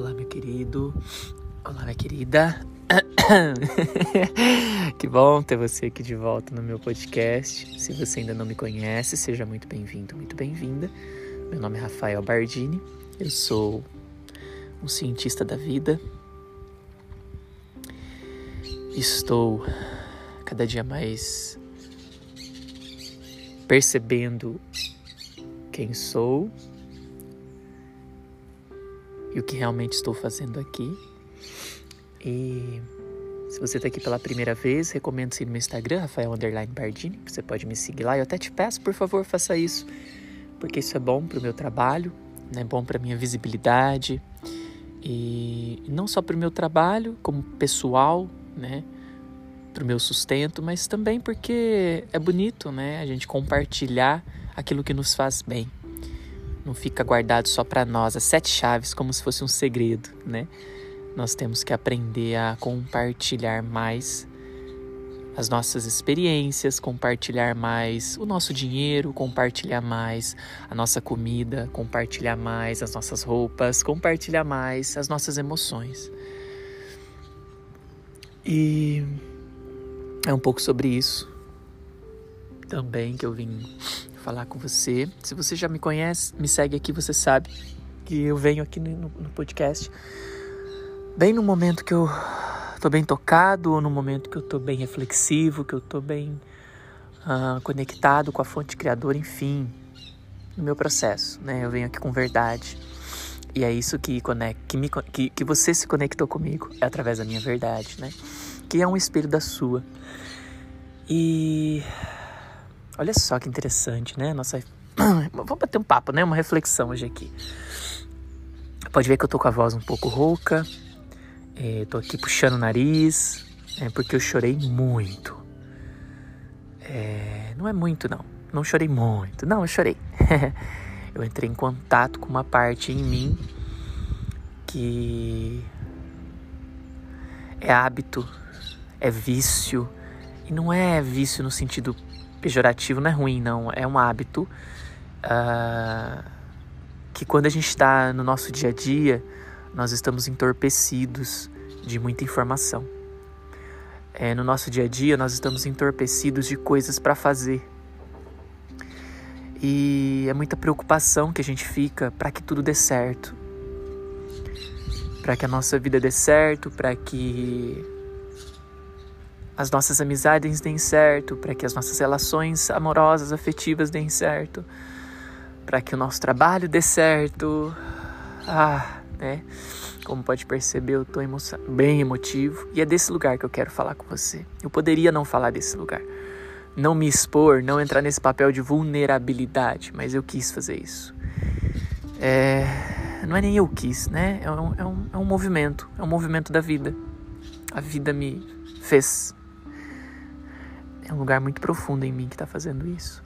Olá, meu querido. Olá, minha querida. que bom ter você aqui de volta no meu podcast. Se você ainda não me conhece, seja muito bem-vindo, muito bem-vinda. Meu nome é Rafael Bardini. Eu sou um cientista da vida. Estou cada dia mais percebendo quem sou e o que realmente estou fazendo aqui. E se você está aqui pela primeira vez, recomendo seguir no meu Instagram, Rafael Bardini, que você pode me seguir lá. Eu até te peço, por favor, faça isso, porque isso é bom para o meu trabalho, é bom para minha visibilidade e não só para o meu trabalho, como pessoal, né? Para o meu sustento, mas também porque é bonito, né? A gente compartilhar aquilo que nos faz bem não fica guardado só para nós, as sete chaves, como se fosse um segredo, né? Nós temos que aprender a compartilhar mais as nossas experiências, compartilhar mais o nosso dinheiro, compartilhar mais a nossa comida, compartilhar mais as nossas roupas, compartilhar mais as nossas emoções. E é um pouco sobre isso também que eu vim falar com você. Se você já me conhece, me segue aqui, você sabe que eu venho aqui no, no podcast bem no momento que eu tô bem tocado, ou no momento que eu tô bem reflexivo, que eu tô bem uh, conectado com a fonte criadora, enfim, no meu processo, né? Eu venho aqui com verdade. E é isso que, conecta, que, me, que, que você se conectou comigo, é através da minha verdade, né? Que é um espelho da sua. E Olha só que interessante, né? Nossa. Vamos bater um papo, né? Uma reflexão hoje aqui. Pode ver que eu tô com a voz um pouco rouca. É, tô aqui puxando o nariz. É porque eu chorei muito. É, não é muito, não. Não chorei muito. Não, eu chorei. eu entrei em contato com uma parte em mim que é hábito, é vício. E não é vício no sentido pejorativo não é ruim, não. É um hábito uh, que quando a gente está no nosso dia a dia, nós estamos entorpecidos de muita informação. É, no nosso dia a dia, nós estamos entorpecidos de coisas para fazer. E é muita preocupação que a gente fica para que tudo dê certo. Para que a nossa vida dê certo, para que as nossas amizades deem certo, para que as nossas relações amorosas, afetivas deem certo, para que o nosso trabalho dê certo. Ah, né? Como pode perceber, eu estou emo bem emotivo e é desse lugar que eu quero falar com você. Eu poderia não falar desse lugar, não me expor, não entrar nesse papel de vulnerabilidade, mas eu quis fazer isso. É... Não é nem eu quis, né? É um, é, um, é um movimento, é um movimento da vida. A vida me fez é um lugar muito profundo em mim que está fazendo isso.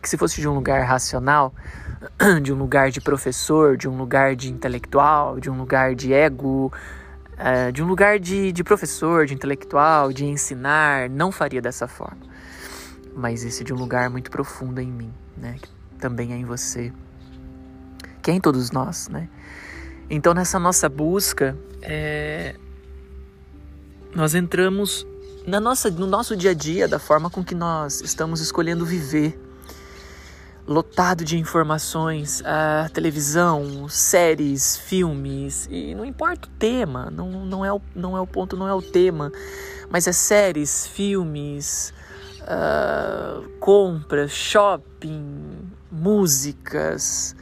Que se fosse de um lugar racional, de um lugar de professor, de um lugar de intelectual, de um lugar de ego, uh, de um lugar de, de professor, de intelectual, de ensinar, não faria dessa forma. Mas esse de um lugar muito profundo em mim, né? Que também é em você, que é em todos nós, né? Então nessa nossa busca, é... nós entramos na nossa, no nosso dia a dia, da forma com que nós estamos escolhendo viver. Lotado de informações, a televisão, séries, filmes, e não importa o tema, não, não, é o, não é o ponto, não é o tema, mas é séries, filmes, uh, compras, shopping, músicas,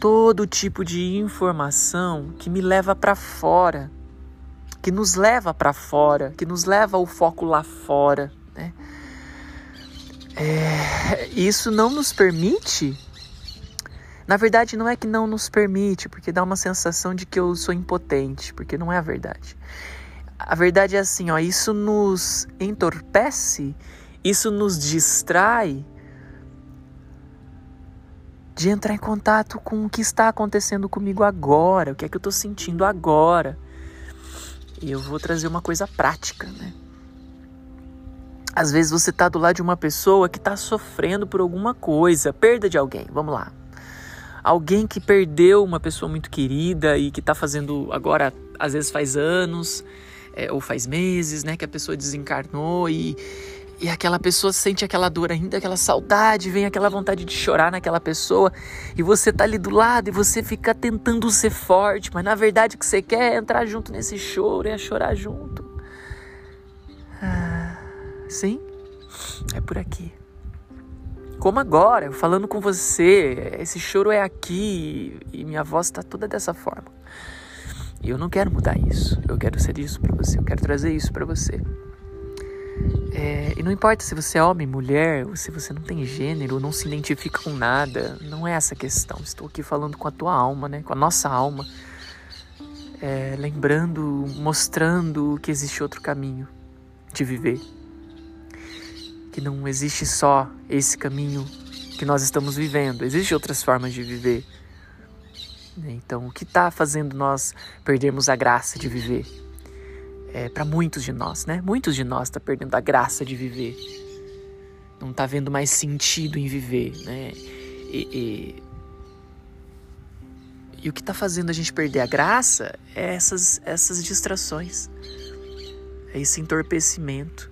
todo tipo de informação que me leva para fora que nos leva para fora, que nos leva ao foco lá fora. Né? É, isso não nos permite. Na verdade, não é que não nos permite, porque dá uma sensação de que eu sou impotente, porque não é a verdade. A verdade é assim, ó, isso nos entorpece, isso nos distrai de entrar em contato com o que está acontecendo comigo agora, o que é que eu estou sentindo agora. Eu vou trazer uma coisa prática, né? Às vezes você está do lado de uma pessoa que está sofrendo por alguma coisa, perda de alguém, vamos lá. alguém que perdeu uma pessoa muito querida e que está fazendo agora, às vezes faz anos é, ou faz meses, né, que a pessoa desencarnou e e aquela pessoa sente aquela dor ainda, aquela saudade, vem aquela vontade de chorar naquela pessoa, e você tá ali do lado e você fica tentando ser forte, mas na verdade o que você quer é entrar junto nesse choro, é chorar junto. Ah, sim, é por aqui. Como agora, falando com você, esse choro é aqui e minha voz está toda dessa forma. E eu não quero mudar isso. Eu quero ser isso para você. Eu quero trazer isso para você. É, e não importa se você é homem, mulher, ou se você não tem gênero, não se identifica com nada, não é essa a questão. Estou aqui falando com a tua alma, né? com a nossa alma, é, lembrando, mostrando que existe outro caminho de viver. Que não existe só esse caminho que nós estamos vivendo, existem outras formas de viver. Então, o que está fazendo nós perdermos a graça de viver? É, para muitos de nós, né? Muitos de nós está perdendo a graça de viver, não está vendo mais sentido em viver, né? E, e, e o que está fazendo a gente perder a graça é essas, essas distrações, é esse entorpecimento.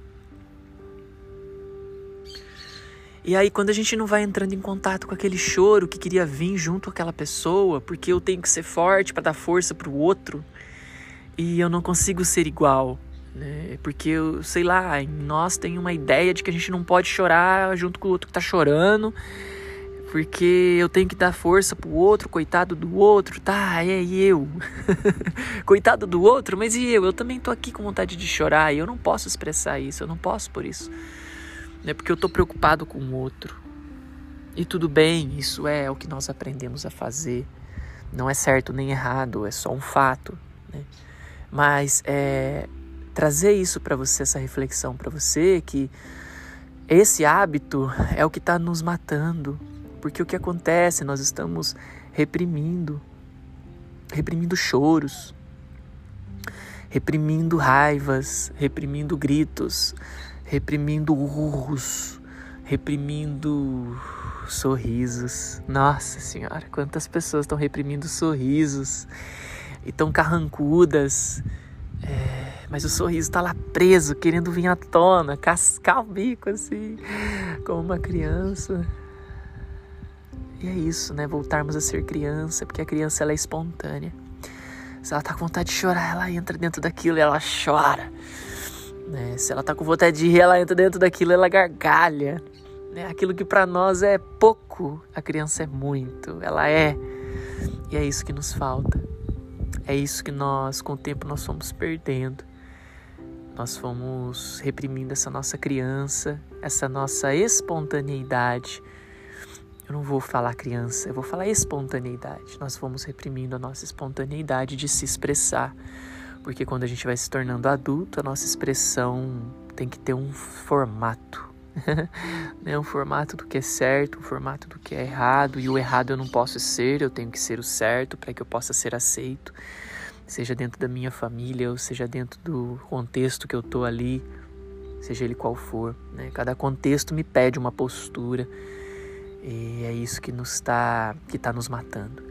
E aí, quando a gente não vai entrando em contato com aquele choro que queria vir junto com aquela pessoa, porque eu tenho que ser forte para dar força para o outro, e eu não consigo ser igual, né? Porque eu sei lá, em nós tem uma ideia de que a gente não pode chorar junto com o outro que tá chorando, porque eu tenho que dar força pro outro, coitado do outro, tá? É e eu. coitado do outro, mas e eu? Eu também tô aqui com vontade de chorar e eu não posso expressar isso, eu não posso por isso. É porque eu tô preocupado com o outro. E tudo bem, isso é o que nós aprendemos a fazer. Não é certo nem errado, é só um fato, né? Mas é, trazer isso para você, essa reflexão para você, que esse hábito é o que está nos matando. Porque o que acontece? Nós estamos reprimindo, reprimindo choros, reprimindo raivas, reprimindo gritos, reprimindo urros, reprimindo sorrisos. Nossa Senhora, quantas pessoas estão reprimindo sorrisos e tão carrancudas. É, mas o sorriso tá lá preso, querendo vir à tona, cascar o bico assim, como uma criança. E é isso, né? Voltarmos a ser criança, porque a criança ela é espontânea. Se ela tá com vontade de chorar, ela entra dentro daquilo e ela chora. Né? Se ela tá com vontade de rir, ela entra dentro daquilo e ela gargalha. Né? Aquilo que para nós é pouco, a criança é muito. Ela é. E é isso que nos falta. É isso que nós, com o tempo, nós fomos perdendo. Nós fomos reprimindo essa nossa criança, essa nossa espontaneidade. Eu não vou falar criança, eu vou falar espontaneidade. Nós fomos reprimindo a nossa espontaneidade de se expressar. Porque quando a gente vai se tornando adulto, a nossa expressão tem que ter um formato. né? Um formato do que é certo, um formato do que é errado, e o errado eu não posso ser, eu tenho que ser o certo para que eu possa ser aceito, seja dentro da minha família ou seja dentro do contexto que eu tô ali, seja ele qual for. Né? Cada contexto me pede uma postura e é isso que nos está que tá nos matando.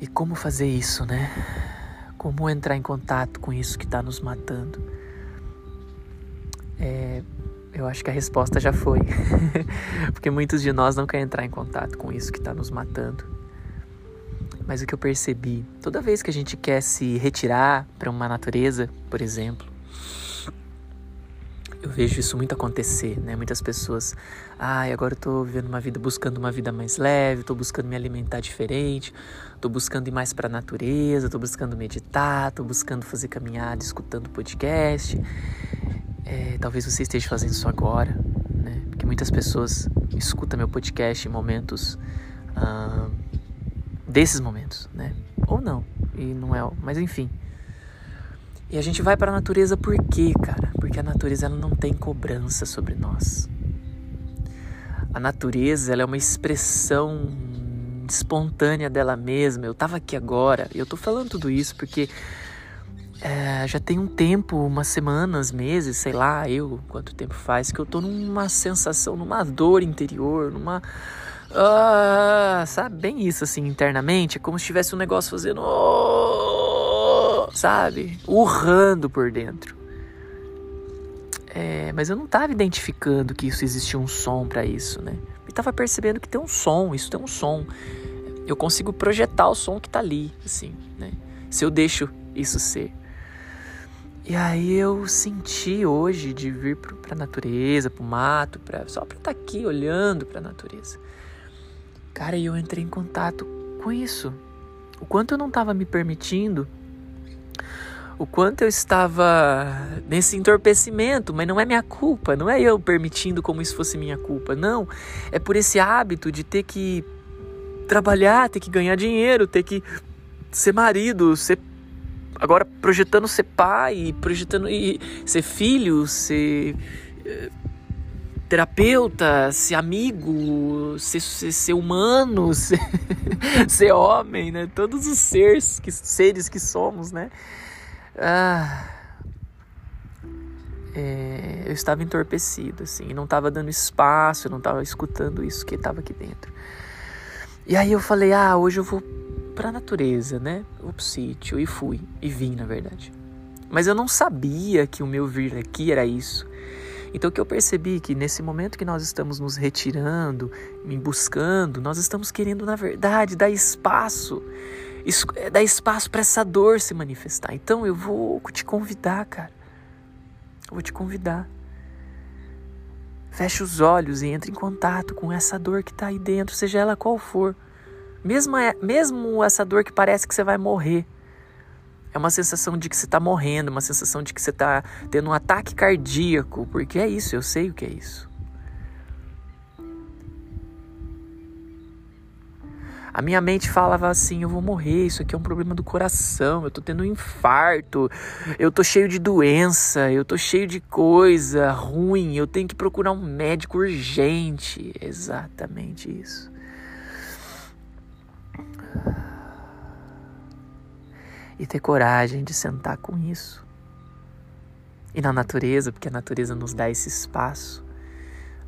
E como fazer isso, né? Como entrar em contato com isso que está nos matando? É, eu acho que a resposta já foi. Porque muitos de nós não querem entrar em contato com isso que está nos matando. Mas o que eu percebi, toda vez que a gente quer se retirar para uma natureza, por exemplo, eu vejo isso muito acontecer, né? Muitas pessoas, ai, ah, agora eu tô vivendo uma vida, buscando uma vida mais leve, tô buscando me alimentar diferente, tô buscando ir mais para a natureza, tô buscando meditar, tô buscando fazer caminhada, escutando podcast. É, talvez você esteja fazendo isso agora, né? Porque muitas pessoas escutam meu podcast em momentos uh, desses momentos, né? Ou não, e não é, mas enfim. E a gente vai para a natureza por quê, cara? Porque a natureza ela não tem cobrança sobre nós. A natureza ela é uma expressão espontânea dela mesma. Eu estava aqui agora e eu tô falando tudo isso porque é, já tem um tempo, umas semanas, meses, sei lá, eu, quanto tempo faz, que eu tô numa sensação, numa dor interior, numa. Uh, sabe, bem isso assim internamente, é como se tivesse um negócio fazendo. Oh, sabe? Urrando por dentro. É, mas eu não estava identificando que isso existia um som para isso, né? Eu estava percebendo que tem um som, isso tem um som. Eu consigo projetar o som que está ali, assim, né? Se eu deixo isso ser. E aí eu senti hoje de vir para a natureza, para o mato, pra, só para estar tá aqui olhando para a natureza. Cara, e eu entrei em contato com isso. O quanto eu não estava me permitindo, o quanto eu estava nesse entorpecimento, mas não é minha culpa, não é eu permitindo como isso fosse minha culpa, não. É por esse hábito de ter que trabalhar, ter que ganhar dinheiro, ter que ser marido, ser agora projetando ser pai, projetando e ser filho, ser eh, terapeuta, ser amigo, ser, ser, ser humano, ser, ser, homem, né? Todos os seres que, seres que somos, né? Ah, é, eu estava entorpecido, assim, não estava dando espaço, não estava escutando isso que estava aqui dentro. E aí eu falei, ah, hoje eu vou para a natureza, né? O sítio e fui e vim, na verdade. Mas eu não sabia que o meu vir aqui era isso. Então o que eu percebi que nesse momento que nós estamos nos retirando, me buscando, nós estamos querendo na verdade dar espaço, é, dar espaço para essa dor se manifestar. Então eu vou te convidar, cara. Eu vou te convidar. Feche os olhos e entre em contato com essa dor que está aí dentro, seja ela qual for. Mesmo, é, mesmo essa dor que parece que você vai morrer. É uma sensação de que você está morrendo, uma sensação de que você está tendo um ataque cardíaco, porque é isso, eu sei o que é isso. A minha mente falava assim: eu vou morrer, isso aqui é um problema do coração, eu tô tendo um infarto, eu tô cheio de doença, eu tô cheio de coisa ruim, eu tenho que procurar um médico urgente. Exatamente isso. E ter coragem de sentar com isso. E na natureza, porque a natureza nos dá esse espaço,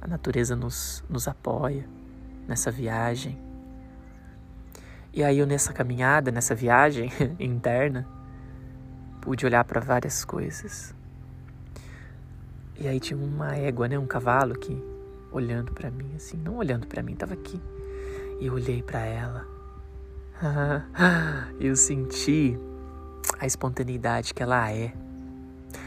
a natureza nos, nos apoia nessa viagem. E aí eu nessa caminhada, nessa viagem interna, pude olhar para várias coisas. E aí tinha uma égua, né, um cavalo aqui, olhando para mim assim, não olhando para mim, tava aqui. E eu olhei para ela. eu senti a espontaneidade que ela é,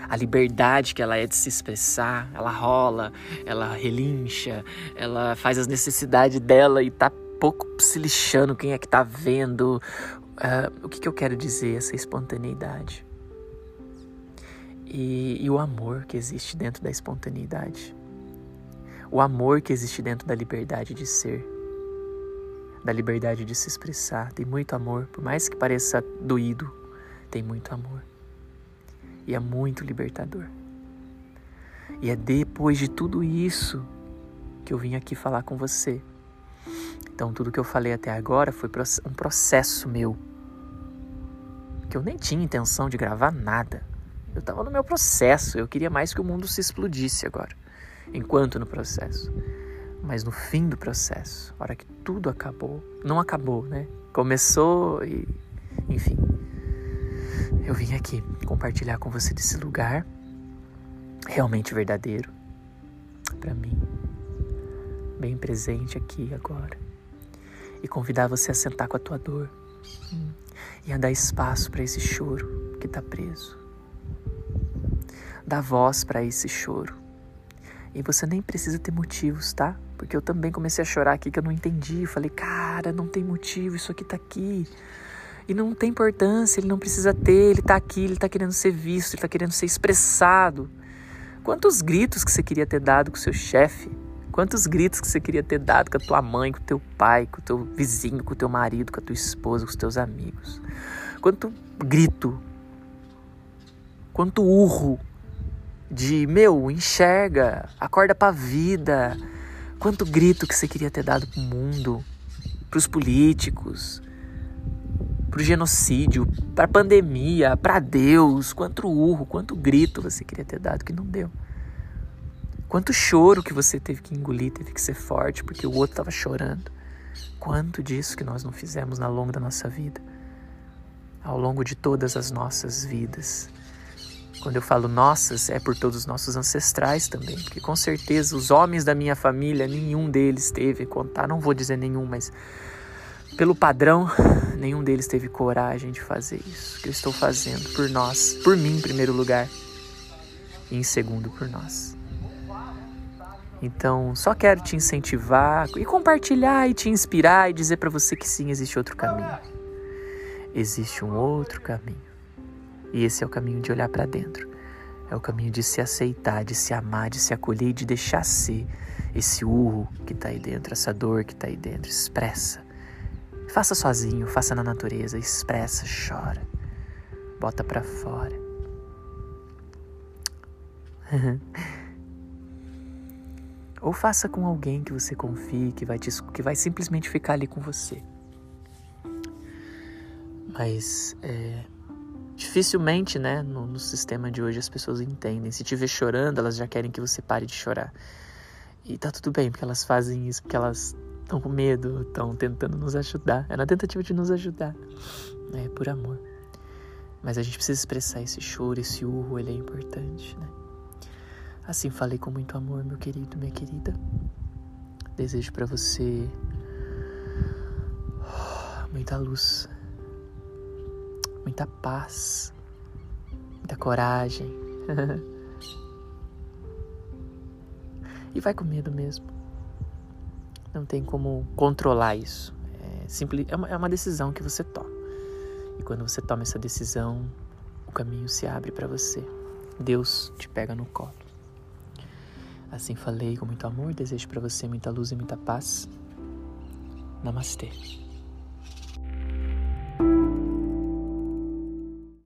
a liberdade que ela é de se expressar. Ela rola, ela relincha, ela faz as necessidades dela e tá pouco se lixando quem é que tá vendo. Uh, o que, que eu quero dizer, essa espontaneidade? E, e o amor que existe dentro da espontaneidade. O amor que existe dentro da liberdade de ser da liberdade de se expressar. Tem muito amor, por mais que pareça doído, tem muito amor. E é muito libertador. E é depois de tudo isso que eu vim aqui falar com você. Então, tudo que eu falei até agora foi um processo meu. Que eu nem tinha intenção de gravar nada. Eu estava no meu processo. Eu queria mais que o mundo se explodisse agora. Enquanto no processo. Mas no fim do processo, a hora que tudo acabou, não acabou, né? Começou e. Enfim, eu vim aqui compartilhar com você desse lugar realmente verdadeiro para mim, bem presente aqui agora, e convidar você a sentar com a tua dor hum, e a dar espaço para esse choro que está preso. Dá voz para esse choro. E você nem precisa ter motivos, tá? Porque eu também comecei a chorar aqui que eu não entendi. Falei, cara, não tem motivo, isso aqui tá aqui. E não tem importância, ele não precisa ter, ele está aqui, ele está querendo ser visto, ele está querendo ser expressado. Quantos gritos que você queria ter dado com o seu chefe? Quantos gritos que você queria ter dado com a tua mãe, com o teu pai, com o teu vizinho, com o teu marido, com a tua esposa, com os teus amigos? Quanto grito, quanto urro de meu, enxerga, acorda pra vida. Quanto grito que você queria ter dado pro mundo, pros políticos, pro genocídio, pra pandemia, pra Deus, quanto urro, quanto grito você queria ter dado que não deu. Quanto choro que você teve que engolir, teve que ser forte porque o outro estava chorando. Quanto disso que nós não fizemos ao longo da nossa vida, ao longo de todas as nossas vidas. Quando eu falo nossas, é por todos os nossos ancestrais também, porque com certeza os homens da minha família, nenhum deles teve contar, não vou dizer nenhum, mas pelo padrão, nenhum deles teve coragem de fazer isso que eu estou fazendo por nós, por mim em primeiro lugar, e em segundo por nós. Então, só quero te incentivar e compartilhar e te inspirar e dizer para você que sim, existe outro caminho. Existe um outro caminho. E esse é o caminho de olhar para dentro. É o caminho de se aceitar, de se amar, de se acolher e de deixar ser esse urro que está aí dentro, essa dor que está aí dentro. Expressa. Faça sozinho, faça na natureza, expressa, chora. Bota para fora. Ou faça com alguém que você confie, que vai, te, que vai simplesmente ficar ali com você. Mas é, dificilmente, né, no, no, sistema de hoje as pessoas entendem. Se te ver chorando, elas já querem que você pare de chorar. E tá tudo bem, porque elas fazem isso, porque elas estão com medo, estão tentando nos ajudar. É na tentativa de nos ajudar, é por amor. Mas a gente precisa expressar esse choro, esse urro, ele é importante, né? Assim falei com muito amor, meu querido, minha querida. Desejo para você muita luz, muita paz, muita coragem. e vai com medo mesmo. Não tem como controlar isso. É, simples, é, uma, é uma decisão que você toma. E quando você toma essa decisão, o caminho se abre para você. Deus te pega no colo. Assim falei com muito amor, desejo para você muita luz e muita paz. Namastê.